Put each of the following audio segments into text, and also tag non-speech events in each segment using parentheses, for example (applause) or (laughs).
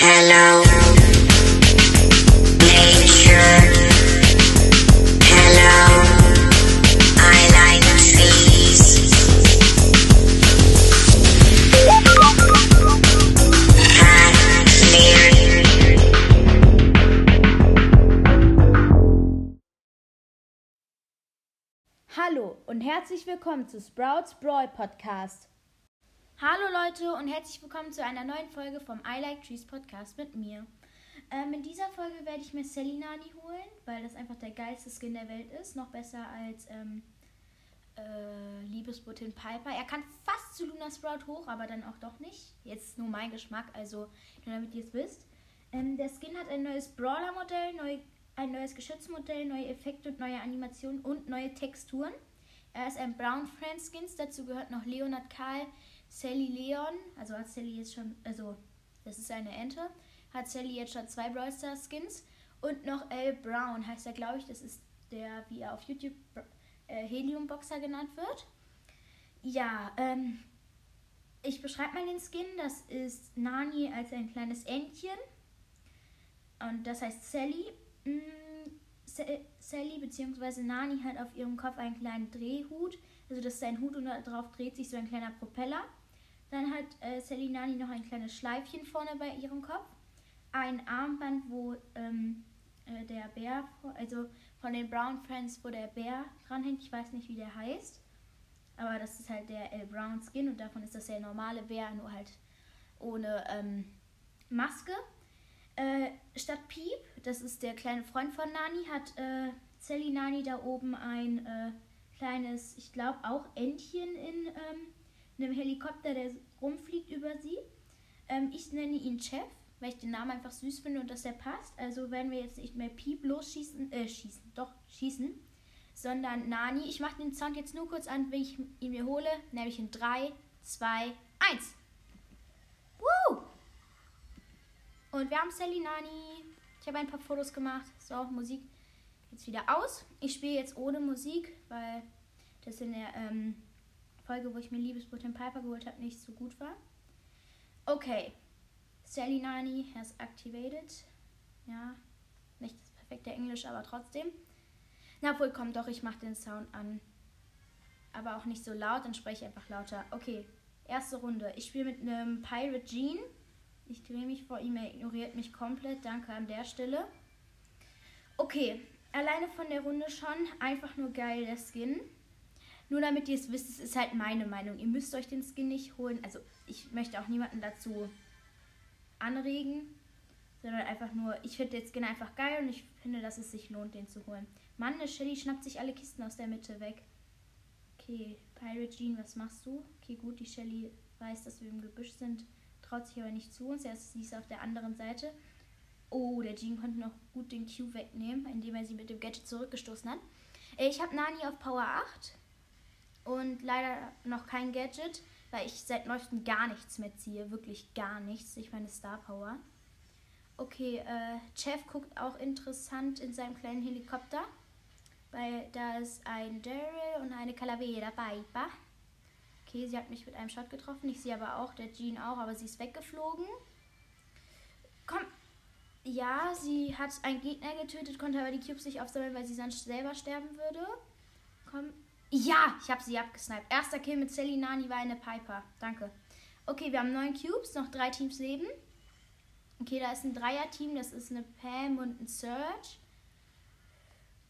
Hello. Hallo und herzlich willkommen zu Sprouts Brawl Podcast. Hallo Leute und herzlich willkommen zu einer neuen Folge vom I Like Trees Podcast mit mir. Ähm, in dieser Folge werde ich mir Sally Nani holen, weil das einfach der geilste Skin der Welt ist. Noch besser als ähm, äh, Liebesbotin Piper. Er kann fast zu Luna Sprout hoch, aber dann auch doch nicht. Jetzt nur mein Geschmack, also nur damit ihr es wisst. Ähm, der Skin hat ein neues Brawler-Modell, neu, ein neues Geschützmodell, neue Effekte und neue Animationen und neue Texturen. Er ist ein Brown Friend Skins, dazu gehört noch Leonard Karl, Sally Leon, also hat Sally jetzt schon, also das ist eine Ente, hat Sally jetzt schon zwei Brawl Stars Skins und noch L Brown heißt er, glaube ich, das ist der, wie er auf YouTube äh, Helium Boxer genannt wird. Ja, ähm, ich beschreibe mal den Skin, das ist Nani als ein kleines Entchen und das heißt Sally. Mm, Sa- Sally bzw. Nani hat auf ihrem Kopf einen kleinen Drehhut. Also das ist ein Hut und darauf dreht sich so ein kleiner Propeller. Dann hat äh, Sally Nani noch ein kleines Schleifchen vorne bei ihrem Kopf. Ein Armband, wo ähm, äh, der Bär, also von den Brown Friends, wo der Bär dranhängt. Ich weiß nicht, wie der heißt. Aber das ist halt der L. Brown Skin und davon ist das der normale Bär, nur halt ohne ähm, Maske. Äh, statt Piep, das ist der kleine Freund von Nani, hat äh, Sally Nani da oben ein äh, kleines, ich glaube auch Entchen in ähm, einem Helikopter, der rumfliegt über sie. Ähm, ich nenne ihn Chef, weil ich den Namen einfach süß finde und dass er passt. Also werden wir jetzt nicht mehr Piep losschießen, äh, schießen, doch, schießen, sondern Nani. Ich mache den Sound jetzt nur kurz an, wenn ich ihn mir hole, nämlich in 3, 2, 1. Woo! Und wir haben Sally Nani. Ich habe ein paar Fotos gemacht. So, Musik jetzt wieder aus. Ich spiele jetzt ohne Musik, weil das in der ähm, Folge, wo ich mir Liebesbotin Piper geholt habe, nicht so gut war. Okay. Sally Nani has activated. Ja, nicht das perfekte Englisch, aber trotzdem. Na wohl, komm doch, ich mache den Sound an. Aber auch nicht so laut, dann spreche ich einfach lauter. Okay, erste Runde. Ich spiele mit einem Pirate Jean. Ich drehe mich vor ihm, er ignoriert mich komplett. Danke an der Stelle. Okay, alleine von der Runde schon. Einfach nur geil, der Skin. Nur damit ihr es wisst, es ist halt meine Meinung. Ihr müsst euch den Skin nicht holen. Also, ich möchte auch niemanden dazu anregen. Sondern einfach nur, ich finde den Skin einfach geil und ich finde, dass es sich lohnt, den zu holen. Mann, eine Shelly schnappt sich alle Kisten aus der Mitte weg. Okay, Pirate Jean, was machst du? Okay, gut, die Shelly weiß, dass wir im Gebüsch sind, traut sich aber nicht zu uns. Erst sie ist auf der anderen Seite. Oh, der Jean konnte noch gut den Q wegnehmen, indem er sie mit dem Gadget zurückgestoßen hat. Äh, Ich habe Nani auf Power 8 und leider noch kein Gadget, weil ich seit neuestem gar nichts mehr ziehe. Wirklich gar nichts. Ich meine Star Power. Okay, äh, Chef guckt auch interessant in seinem kleinen Helikopter. Weil da ist ein Daryl und eine Calavera Piper. Okay, sie hat mich mit einem Shot getroffen. Ich sehe aber auch, der Jean auch, aber sie ist weggeflogen. Komm. Ja, sie hat einen Gegner getötet, konnte aber die Cubes nicht aufsammeln, weil sie sonst selber sterben würde. Komm. Ja, ich habe sie abgesniped. Erster Kill mit Sally Nani war eine Piper. Danke. Okay, wir haben neun Cubes, noch drei Teams leben. Okay, da ist ein Dreier-Team, das ist eine Pam und ein Search.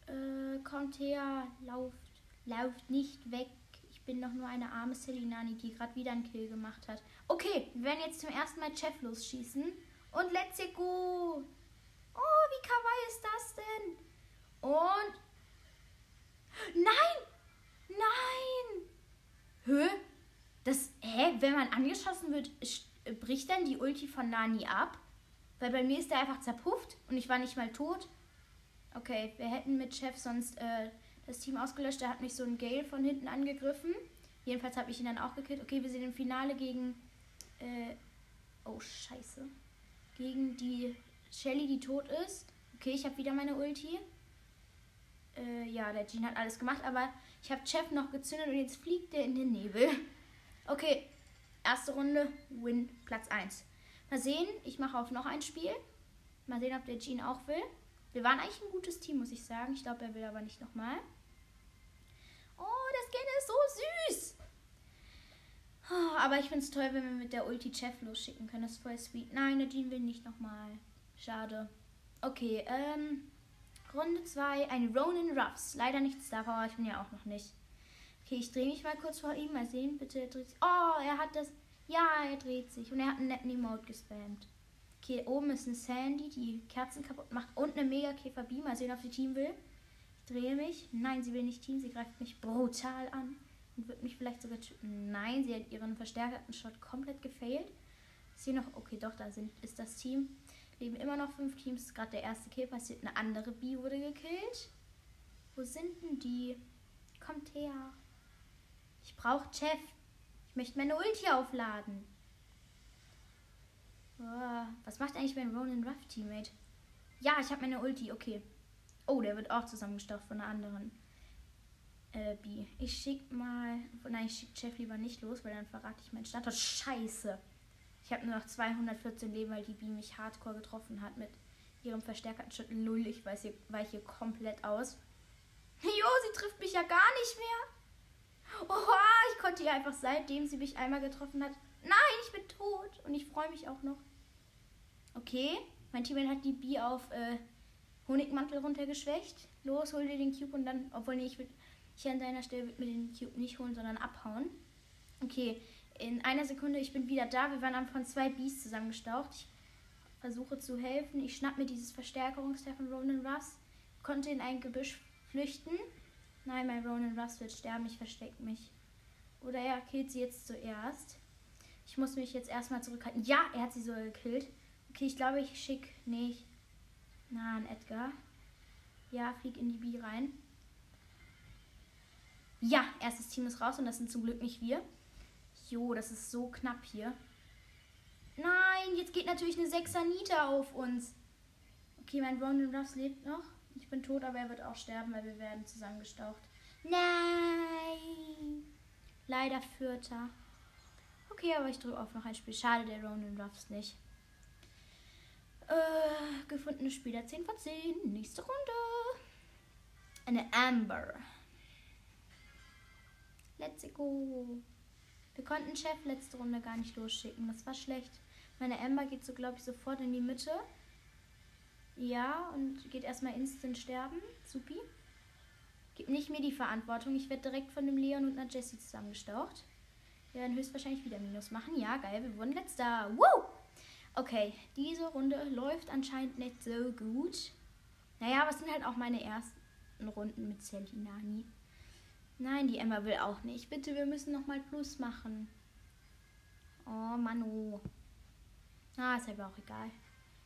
Äh, kommt her, lauft, lauft nicht weg. Ich bin doch nur eine arme Sally Nani, die gerade wieder einen Kill gemacht hat. Okay, wir werden jetzt zum ersten Mal Chef losschießen. Und let's go! Oh, wie kawaii ist das denn? Und. Nein! Nein! Hä? Das. Hä? Wenn man angeschossen wird, sch- bricht dann die Ulti von Nani ab? Weil bei mir ist der einfach zerpufft und ich war nicht mal tot. Okay, wir hätten mit Chef sonst äh, das Team ausgelöscht. Der hat mich so ein Gale von hinten angegriffen. Jedenfalls habe ich ihn dann auch gekillt. Okay, wir sind im Finale gegen. Äh, oh, scheiße. Gegen die Shelly, die tot ist. Okay, ich habe wieder meine Ulti. Äh, ja, der Jean hat alles gemacht, aber ich habe Chef noch gezündet und jetzt fliegt der in den Nebel. Okay, erste Runde, Win, Platz 1. Mal sehen, ich mache auf noch ein Spiel. Mal sehen, ob der Jean auch will. Wir waren eigentlich ein gutes Team, muss ich sagen. Ich glaube, er will aber nicht nochmal. Oh, das Skin ist so süß. Oh, aber ich finde es toll, wenn wir mit der Ulti Chef losschicken können. Das ist voll sweet. Nein, der Jean will nicht nochmal. Schade. Okay, ähm. Runde 2, ein Ronin Ruffs. Leider nicht Star Power, ich bin ja auch noch nicht. Okay, ich drehe mich mal kurz vor ihm. Mal sehen, bitte. Er dreht sich. Oh, er hat das. Ja, er dreht sich. Und er hat einen netten Emote gespammt. Okay, oben ist eine Sandy, die Kerzen kaputt macht. Und eine Mega Käfer B. Mal sehen, ob sie Team will. Ich drehe mich. Nein, sie will nicht Team. Sie greift mich brutal an. Und wird mich vielleicht sogar. Nein, sie hat ihren verstärkten Shot komplett gefailt. Ist hier noch. Okay, doch, da sind, ist das Team. Leben immer noch fünf Teams. Gerade der erste Kill passiert. Eine andere B wurde gekillt. Wo sind denn die? Kommt her. Ich brauche Chef. Ich möchte meine Ulti aufladen. Oh, was macht eigentlich mein Ronin Ruff Teammate? Ja, ich habe meine Ulti. Okay. Oh, der wird auch zusammengestaucht von einer anderen äh, B. Ich schick mal. Nein, ich schick Chef lieber nicht los, weil dann verrate ich meinen Standort. Scheiße. Ich habe nur noch 214 Leben, weil die B mich hardcore getroffen hat mit ihrem verstärkten Schritt. Null. Ich weiß hier, weiche komplett aus. Jo, sie trifft mich ja gar nicht mehr. Oha, ich konnte ihr einfach seitdem sie mich einmal getroffen hat. Nein, ich bin tot. Und ich freue mich auch noch. Okay, mein Teammate hat die B auf äh, Honigmantel runtergeschwächt. Los, hol dir den Cube und dann, obwohl nee, ich will, ich an deiner Stelle mir den Cube nicht holen, sondern abhauen. Okay, in einer Sekunde, ich bin wieder da. Wir waren von zwei Bs zusammengestaucht. Ich versuche zu helfen. Ich schnapp mir dieses Verstärkerungsteil von Ronan Russ. Konnte in ein Gebüsch flüchten. Nein, mein Ronan Russ wird sterben. Ich verstecke mich. Oder er killt sie jetzt zuerst. Ich muss mich jetzt erstmal zurückhalten. Ja, er hat sie sogar gekillt. Okay, ich glaube, ich schicke. Nee, ich. Na, ein Edgar. Ja, flieg in die B rein. Ja, erstes Team ist raus und das sind zum Glück nicht wir. Jo, das ist so knapp hier. Nein, jetzt geht natürlich eine 6er Nita auf uns. Okay, mein Ronan Ruffs lebt noch. Ich bin tot, aber er wird auch sterben, weil wir werden zusammengestaucht. Nein! Leider Vierter. Okay, aber ich drücke auf noch ein Spiel. Schade, der Ronan Ruffs nicht. Äh, gefundene Spieler 10 von 10. Nächste Runde. Eine Amber. Let's go. Wir konnten Chef letzte Runde gar nicht losschicken. Das war schlecht. Meine Amber geht so, glaube ich, sofort in die Mitte. Ja, und geht erstmal instant sterben. Supi. Gib nicht mir die Verantwortung. Ich werde direkt von dem Leon und einer Jessie zusammengestaucht. Wir werden höchstwahrscheinlich wieder Minus machen. Ja, geil, wir wurden letzter. Woo! Okay, diese Runde läuft anscheinend nicht so gut. Naja, es sind halt auch meine ersten Runden mit Celinani. Nein, die Emma will auch nicht. Bitte, wir müssen nochmal Plus machen. Oh, Manu. Ah, ist aber auch egal.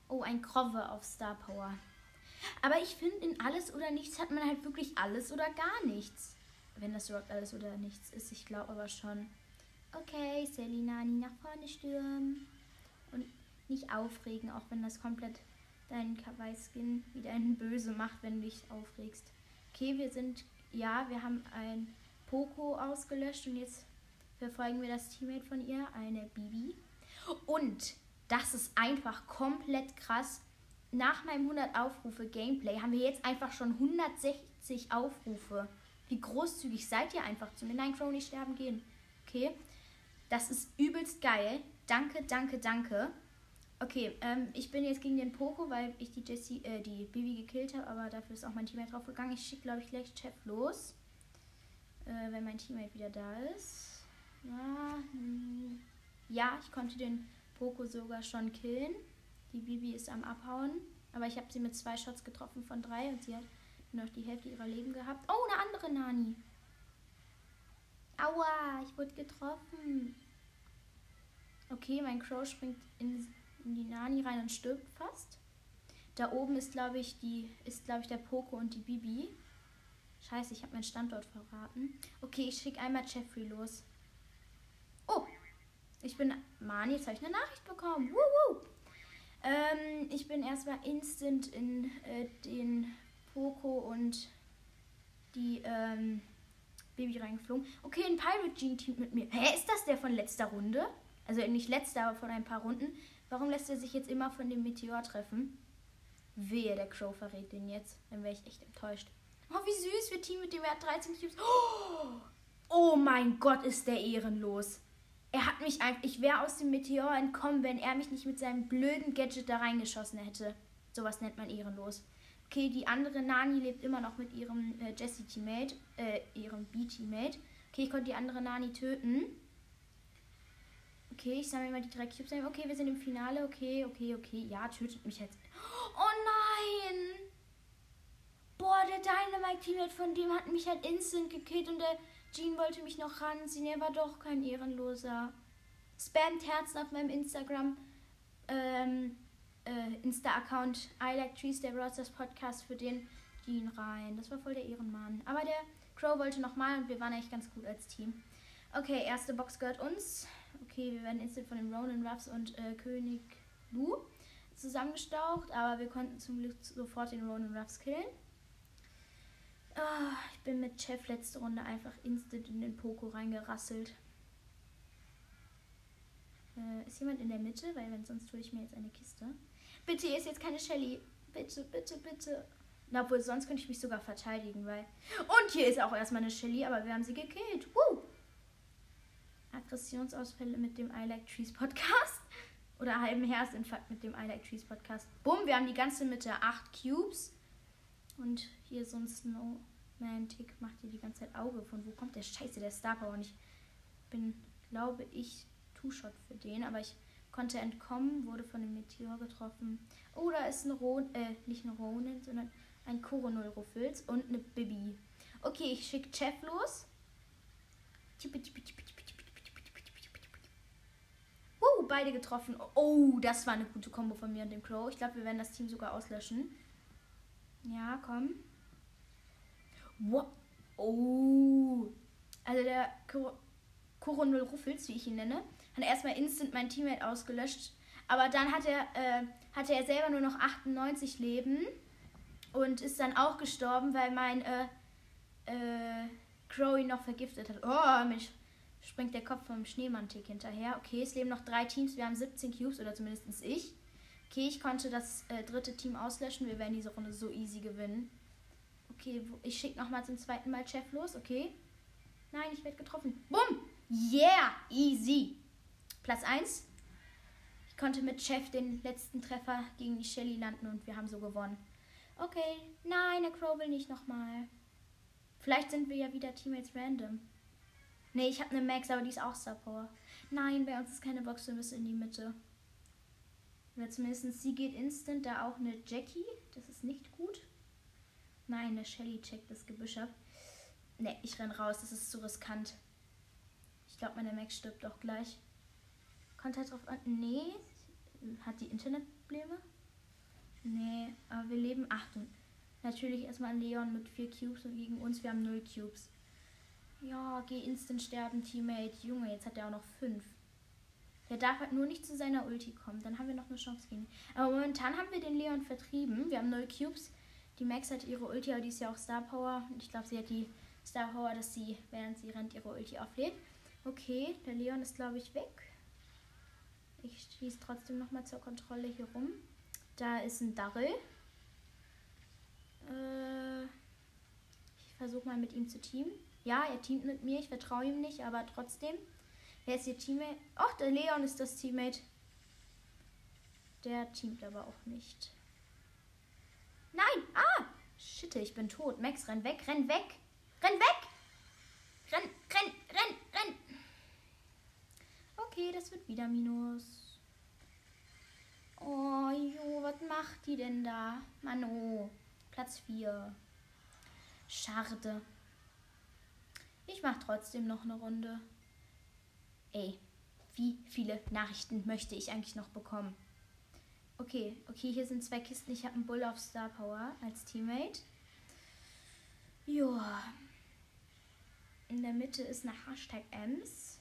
Oh, ein Krove auf Star Power. Aber ich finde, in alles oder nichts hat man halt wirklich alles oder gar nichts. Wenn das überhaupt alles oder nichts ist. Ich glaube aber schon. Okay, Selinani nach vorne stürmen. Und nicht aufregen, auch wenn das komplett deinen Kawaii-Skin wieder einen Böse macht, wenn du dich aufregst. Okay, wir sind, ja, wir haben ein Poco ausgelöscht und jetzt verfolgen wir das Teammate von ihr, eine Bibi. Und das ist einfach komplett krass. Nach meinem 100 Aufrufe Gameplay haben wir jetzt einfach schon 160 Aufrufe. Wie großzügig seid ihr einfach zu mir? Nein, Crony sterben gehen. Okay, das ist übelst geil. Danke, danke, danke. Okay, ähm, ich bin jetzt gegen den Poco, weil ich die Jessie, äh, die Bibi gekillt habe, aber dafür ist auch mein Teammate draufgegangen. Ich schicke, glaube ich, gleich Chef los. Äh, wenn mein Teammate wieder da ist. Ja, hm. ja, ich konnte den Poco sogar schon killen. Die Bibi ist am Abhauen. Aber ich habe sie mit zwei Shots getroffen von drei und sie hat nur noch die Hälfte ihrer Leben gehabt. Oh, eine andere Nani. Aua, ich wurde getroffen. Okay, mein Crow springt in in die Nani rein und stirbt fast. Da oben ist, glaube ich, die ist, glaube ich, der Poco und die Bibi. Scheiße, ich habe meinen Standort verraten. Okay, ich schicke einmal Jeffrey los. Oh, ich bin. Mann, jetzt habe ich eine Nachricht bekommen. Woo, Ähm, ich bin erstmal instant in äh, den Poco und die ähm, Baby reingeflogen. Okay, ein Pirate Gene Team mit mir. Hä, ist das der von letzter Runde? Also nicht letzter, aber von ein paar Runden Warum lässt er sich jetzt immer von dem Meteor treffen? Wehe, der Crow verrät den jetzt. Dann wäre ich echt enttäuscht. Oh, wie süß. Wir Team mit dem. Er hat 13 Cubes. Oh, oh mein Gott, ist der ehrenlos. Er hat mich einfach. Ich wäre aus dem Meteor entkommen, wenn er mich nicht mit seinem blöden Gadget da reingeschossen hätte. Sowas nennt man ehrenlos. Okay, die andere Nani lebt immer noch mit ihrem äh, Jessie-Teammate, äh, ihrem B-Teammate. Okay, ich konnte die andere Nani töten. Okay, ich sammle mal die drei Cubes ein. Okay, wir sind im Finale. Okay, okay, okay. Ja, tötet mich jetzt. Oh nein! Boah, der Dynamite-Teammate von dem hat mich halt instant gekillt und der Jean wollte mich noch ranziehen. Er war doch kein Ehrenloser. Spamt Herzen auf meinem Instagram. Ähm, äh, Insta-Account I Like Trees, der Rosters Podcast für den Jean rein. Das war voll der Ehrenmann. Aber der Crow wollte nochmal und wir waren echt ganz gut als Team. Okay, erste Box gehört uns. Okay, wir werden instant von den Ronan Ruffs und äh, König Lu zusammengestaucht, aber wir konnten zum Glück sofort den Ronan Ruffs killen. Ah, ich bin mit Chef letzte Runde einfach instant in den Poco reingerasselt. Äh, ist jemand in der Mitte? Weil wenn sonst tue ich mir jetzt eine Kiste. Bitte, hier ist jetzt keine Shelly. Bitte, bitte, bitte. Na, obwohl, sonst könnte ich mich sogar verteidigen, weil. Und hier ist auch erstmal eine Shelly, aber wir haben sie gekillt. Woo! Aggressionsausfälle mit dem I Like Trees Podcast. (laughs) Oder halben Herzinfarkt mit dem I Like Trees Podcast. Bumm, wir haben die ganze Mitte 8 Cubes. Und hier so ein Snowmantic macht hier die ganze Zeit Auge. Von wo kommt der Scheiße, der Star Power? Und ich bin, glaube ich, Two-Shot für den. Aber ich konnte entkommen, wurde von dem Meteor getroffen. Oh, da ist ein Ron, äh, nicht ein Ronin, sondern ein Coronel und eine Bibi. Okay, ich schicke Chef los. Beide getroffen. Oh, das war eine gute Kombo von mir und dem Crow. Ich glaube, wir werden das Team sogar auslöschen. Ja, komm. Wow. Oh. Also der Coronel Ruffels, wie ich ihn nenne, hat erstmal instant mein Teammate ausgelöscht. Aber dann hat er, äh, hatte er selber nur noch 98 Leben und ist dann auch gestorben, weil mein äh, äh, Crow ihn noch vergiftet hat. Oh, mich springt der Kopf vom Schneemann-Tick hinterher. Okay, es leben noch drei Teams. Wir haben 17 Cubes oder zumindest ich. Okay, ich konnte das äh, dritte Team auslöschen. Wir werden diese Runde so easy gewinnen. Okay, ich schicke nochmal zum zweiten Mal Chef los. Okay. Nein, ich werde getroffen. Bumm! Yeah! Easy. Platz 1. Ich konnte mit Chef den letzten Treffer gegen die Shelly landen und wir haben so gewonnen. Okay. Nein, der Crow will nicht nochmal. Vielleicht sind wir ja wieder Teammates random. Nee, ich habe eine Max, aber die ist auch Power. Nein, bei uns ist keine Box, wir müssen in die Mitte. Oder zumindest sie geht instant, da auch eine Jackie. Das ist nicht gut. Nein, eine Shelly checkt das Gebüsch ab. Ne, ich renn raus, das ist zu riskant. Ich glaube, meine Max stirbt auch gleich. Kommt halt drauf an. Nee. Hat die Internetprobleme? Nee, aber wir leben. Achtung. Natürlich erstmal Leon mit vier Cubes und gegen uns, wir haben null Cubes. Ja, geh instant sterben, Teammate. Junge, jetzt hat er auch noch fünf. Der darf halt nur nicht zu seiner Ulti kommen. Dann haben wir noch eine Chance gegen ihn. Aber momentan haben wir den Leon vertrieben. Wir haben null Cubes. Die Max hat ihre Ulti, aber die ist ja auch Star Power. Und ich glaube, sie hat die Star Power, dass sie, während sie rennt, ihre Ulti auflädt. Okay, der Leon ist, glaube ich, weg. Ich schieße trotzdem nochmal zur Kontrolle hier rum. Da ist ein Darrell. Äh, ich versuche mal mit ihm zu teamen. Ja, er teamt mit mir. Ich vertraue ihm nicht, aber trotzdem. Wer ist ihr Teammate? Ach, der Leon ist das Teammate. Der teamt aber auch nicht. Nein! Ah! Shit, ich bin tot. Max, renn weg, renn weg! Renn weg! Renn, renn, renn, renn! Okay, das wird wieder Minus. Oh, jo, was macht die denn da? Mano, Platz 4. Schade. Ich mach trotzdem noch eine Runde. Ey, wie viele Nachrichten möchte ich eigentlich noch bekommen? Okay, okay, hier sind zwei Kisten. Ich habe einen Bull auf Star Power als Teammate. Joa. In der Mitte ist eine Hashtag Ems.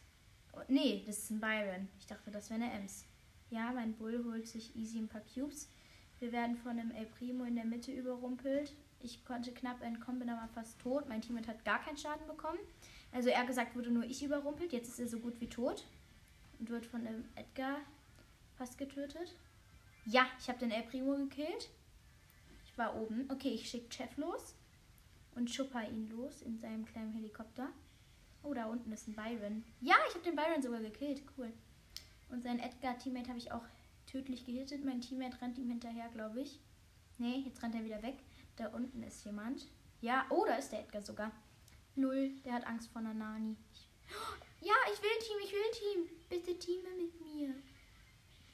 Oh, nee, das ist ein Byron. Ich dachte, das wäre eine Ems. Ja, mein Bull holt sich easy ein paar Cubes. Wir werden von einem El Primo in der Mitte überrumpelt. Ich konnte knapp entkommen, bin aber fast tot. Mein Teammate hat gar keinen Schaden bekommen. Also er gesagt wurde nur ich überrumpelt. Jetzt ist er so gut wie tot. Und wird von einem Edgar fast getötet. Ja, ich habe den El Primo gekillt. Ich war oben. Okay, ich schicke Chef los und schupper ihn los in seinem kleinen Helikopter. Oh, da unten ist ein Byron. Ja, ich habe den Byron sogar gekillt. Cool. Und sein Edgar-Teammate habe ich auch tödlich gehittet. Mein Teammate rennt ihm hinterher, glaube ich. Nee, jetzt rennt er wieder weg. Da unten ist jemand. Ja, oh, da ist der Edgar sogar. Null, der hat Angst vor einer Nani. (gasps) Ja, ich will Team, ich will Team. Bitte teame mit mir.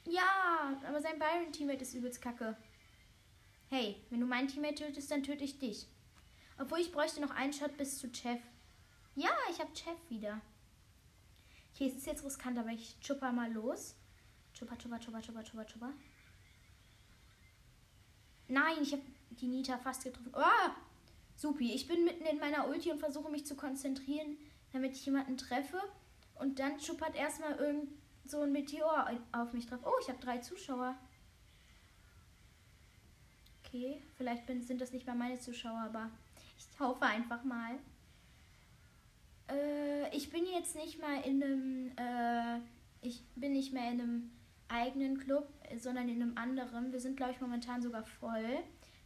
Ja, aber sein Byron-Teammate ist übelst kacke. Hey, wenn du mein Teammate tötest, dann töte ich dich. Obwohl ich bräuchte noch einen Shot bis zu Chef. Ja, ich habe Chef wieder. Okay, es ist jetzt riskant, aber ich chupper mal los. Chupper, chupper, chupper, chupper, chupper, chupper. Nein, ich habe die Nita fast getroffen. Oh! Supi, ich bin mitten in meiner Ulti und versuche mich zu konzentrieren, damit ich jemanden treffe. Und dann schuppert erstmal irgend so ein Meteor auf mich drauf. Oh, ich habe drei Zuschauer. Okay, vielleicht bin, sind das nicht mal meine Zuschauer, aber ich hoffe einfach mal. Äh, ich bin jetzt nicht mal in einem, äh, ich bin nicht mehr in einem eigenen Club, sondern in einem anderen. Wir sind, glaube ich, momentan sogar voll.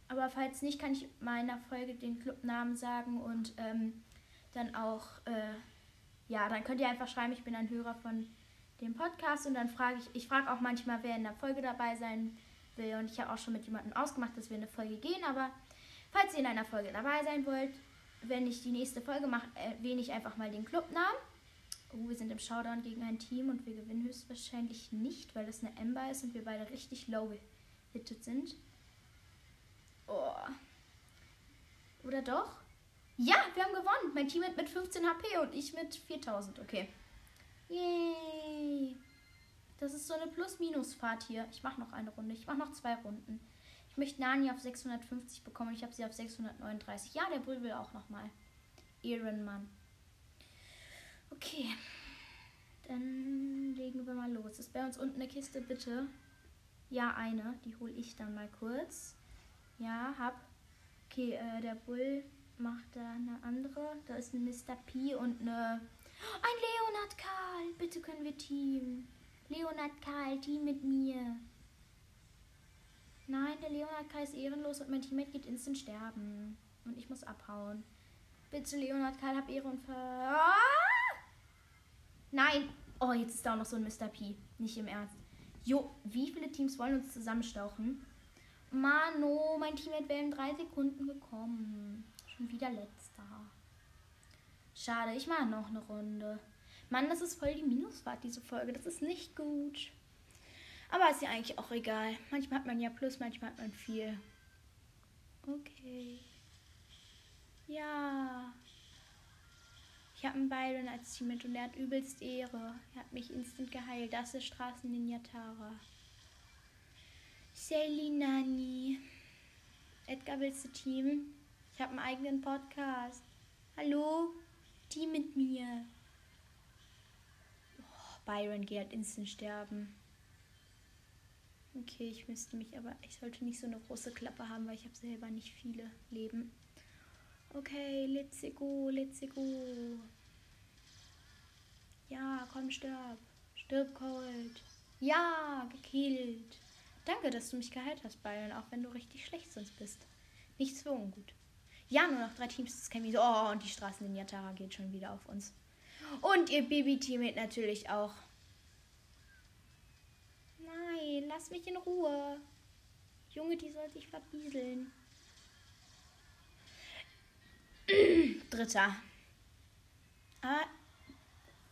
Aber falls nicht, kann ich meiner Folge den Clubnamen sagen und ähm, dann auch, äh, ja, dann könnt ihr einfach schreiben, ich bin ein Hörer von dem Podcast und dann frage ich, ich frage auch manchmal, wer in der Folge dabei sein will und ich habe auch schon mit jemandem ausgemacht, dass wir in eine Folge gehen, aber falls ihr in einer Folge dabei sein wollt, wenn ich die nächste Folge mache, erwähne ich einfach mal den Clubnamen. Oh, wir sind im Showdown gegen ein Team und wir gewinnen höchstwahrscheinlich nicht, weil das eine Ember ist und wir beide richtig low gehittet sind. Oh. Oder doch? Ja, wir haben gewonnen. Mein Team mit 15 HP und ich mit 4000. Okay. Yay. Das ist so eine Plus-Minus-Fahrt hier. Ich mache noch eine Runde. Ich mache noch zwei Runden. Ich möchte Nani auf 650 bekommen. Ich habe sie auf 639. Ja, der Bull will auch nochmal. Ehrenmann. Okay. Dann legen wir mal los. Ist bei uns unten eine Kiste, bitte? Ja, eine. Die hole ich dann mal kurz. Ja, hab. Okay, äh, der Bull macht da eine andere. Da ist ein Mr. P und eine. Ein Leonard Karl! Bitte können wir Team. Leonard Karl, Team mit mir. Nein, der Leonard Karl ist ehrenlos und mein Teammate geht instant sterben. Und ich muss abhauen. Bitte, Leonard Karl, hab Ehre und Ver. Ah! Nein! Oh, jetzt ist da auch noch so ein Mr. P. Nicht im Ernst. Jo, wie viele Teams wollen uns zusammenstauchen? Mano, mein Teammate wäre in drei Sekunden gekommen. Schon wieder letzter. Schade, ich mache noch eine Runde. Mann, das ist voll die Minusfahrt, diese Folge. Das ist nicht gut. Aber ist ja eigentlich auch egal. Manchmal hat man ja Plus, manchmal hat man viel. Okay. Ja. Ich habe einen Byron als Teammate und er hat übelst Ehre. Er hat mich instant geheilt. Das ist Straßen Tara. Selinani. Edgar, willst du Team? Ich habe einen eigenen Podcast. Hallo? Team mit mir. Oh, Byron geht instant sterben. Okay, ich müsste mich aber. Ich sollte nicht so eine große Klappe haben, weil ich habe selber nicht viele Leben. Okay, let's go, let's go. Ja, komm, stirb. Stirb, Cold. Ja, gekillt. Danke, dass du mich geheilt hast, Byron, auch wenn du richtig schlecht sonst bist. Nichts für ungut. Ja, nur noch drei Teams, wir so. Oh, und die Straßen in Yatara geht schon wieder auf uns. Und ihr Baby-Teammate natürlich auch. Nein, lass mich in Ruhe. Junge, die soll sich verbieseln. (clears throat) Dritter. Aber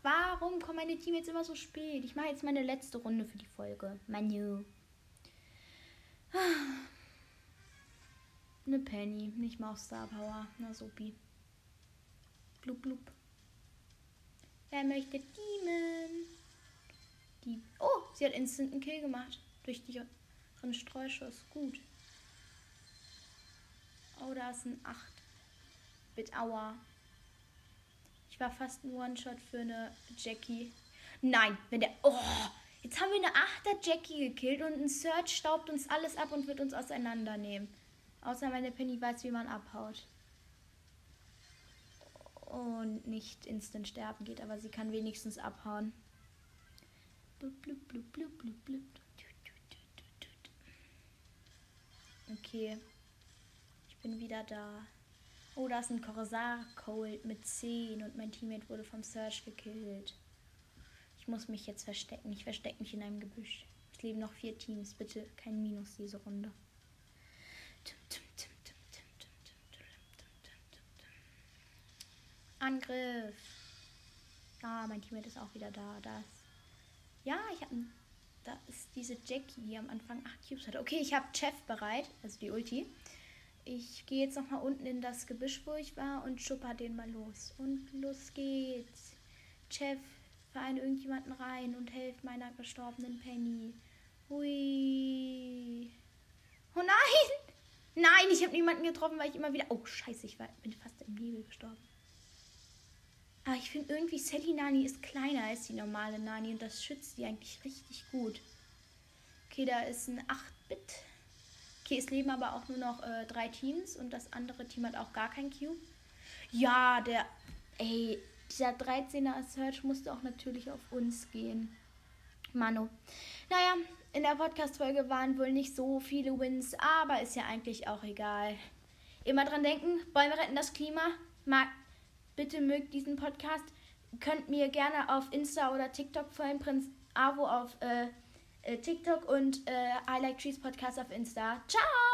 warum kommen meine Teammates immer so spät? Ich mache jetzt meine letzte Runde für die Folge. Manu. Eine Penny, nicht mal auf Star Power. Na sopi. Blub blub. Wer möchte Demon? Die. Oh, sie hat instant einen Kill gemacht. Durch die ihren Streuschuss. Gut. Oh, da ist ein 8. Bit Aua war fast ein One-Shot für eine Jackie. Nein, wenn der. Oh, jetzt haben wir eine Achter-Jackie gekillt und ein Search staubt uns alles ab und wird uns auseinandernehmen. Außer meine Penny weiß, wie man abhaut. Und nicht instant sterben geht, aber sie kann wenigstens abhauen. Okay. Ich bin wieder da. Oh, da ist ein Corsair Cold mit 10 und mein Teammate wurde vom Search gekillt. Ich muss mich jetzt verstecken. Ich verstecke mich in einem Gebüsch. Es leben noch vier Teams. Bitte kein Minus diese Runde. Angriff. Ah, mein Teammate ist auch wieder da. Das. Ja, ich habe Da ist diese Jackie, die am Anfang 8 Cubes hatte. Okay, ich habe Chef bereit, also die Ulti. Ich gehe jetzt nochmal unten in das Gebüsch, wo ich war, und schupper den mal los. Und los geht's. Chef, verein irgendjemanden rein und helft meiner gestorbenen Penny. Hui. Oh nein! Nein, ich habe niemanden getroffen, weil ich immer wieder. Oh, scheiße, ich war, bin fast im Nebel gestorben. Aber ich finde irgendwie, Sally Nani ist kleiner als die normale Nani und das schützt die eigentlich richtig gut. Okay, da ist ein 8-Bit. Okay, es leben aber auch nur noch äh, drei Teams und das andere Team hat auch gar kein Cube. Ja, der. Ey, dieser 13er Search musste auch natürlich auf uns gehen. Mano. Naja, in der Podcast-Folge waren wohl nicht so viele Wins, aber ist ja eigentlich auch egal. Immer dran denken, Bäume retten das Klima. Mag, bitte mögt diesen Podcast. Könnt mir gerne auf Insta oder TikTok folgen. Prinz Avo auf äh, TikTok und äh, I Like Trees Podcast auf Insta. Ciao!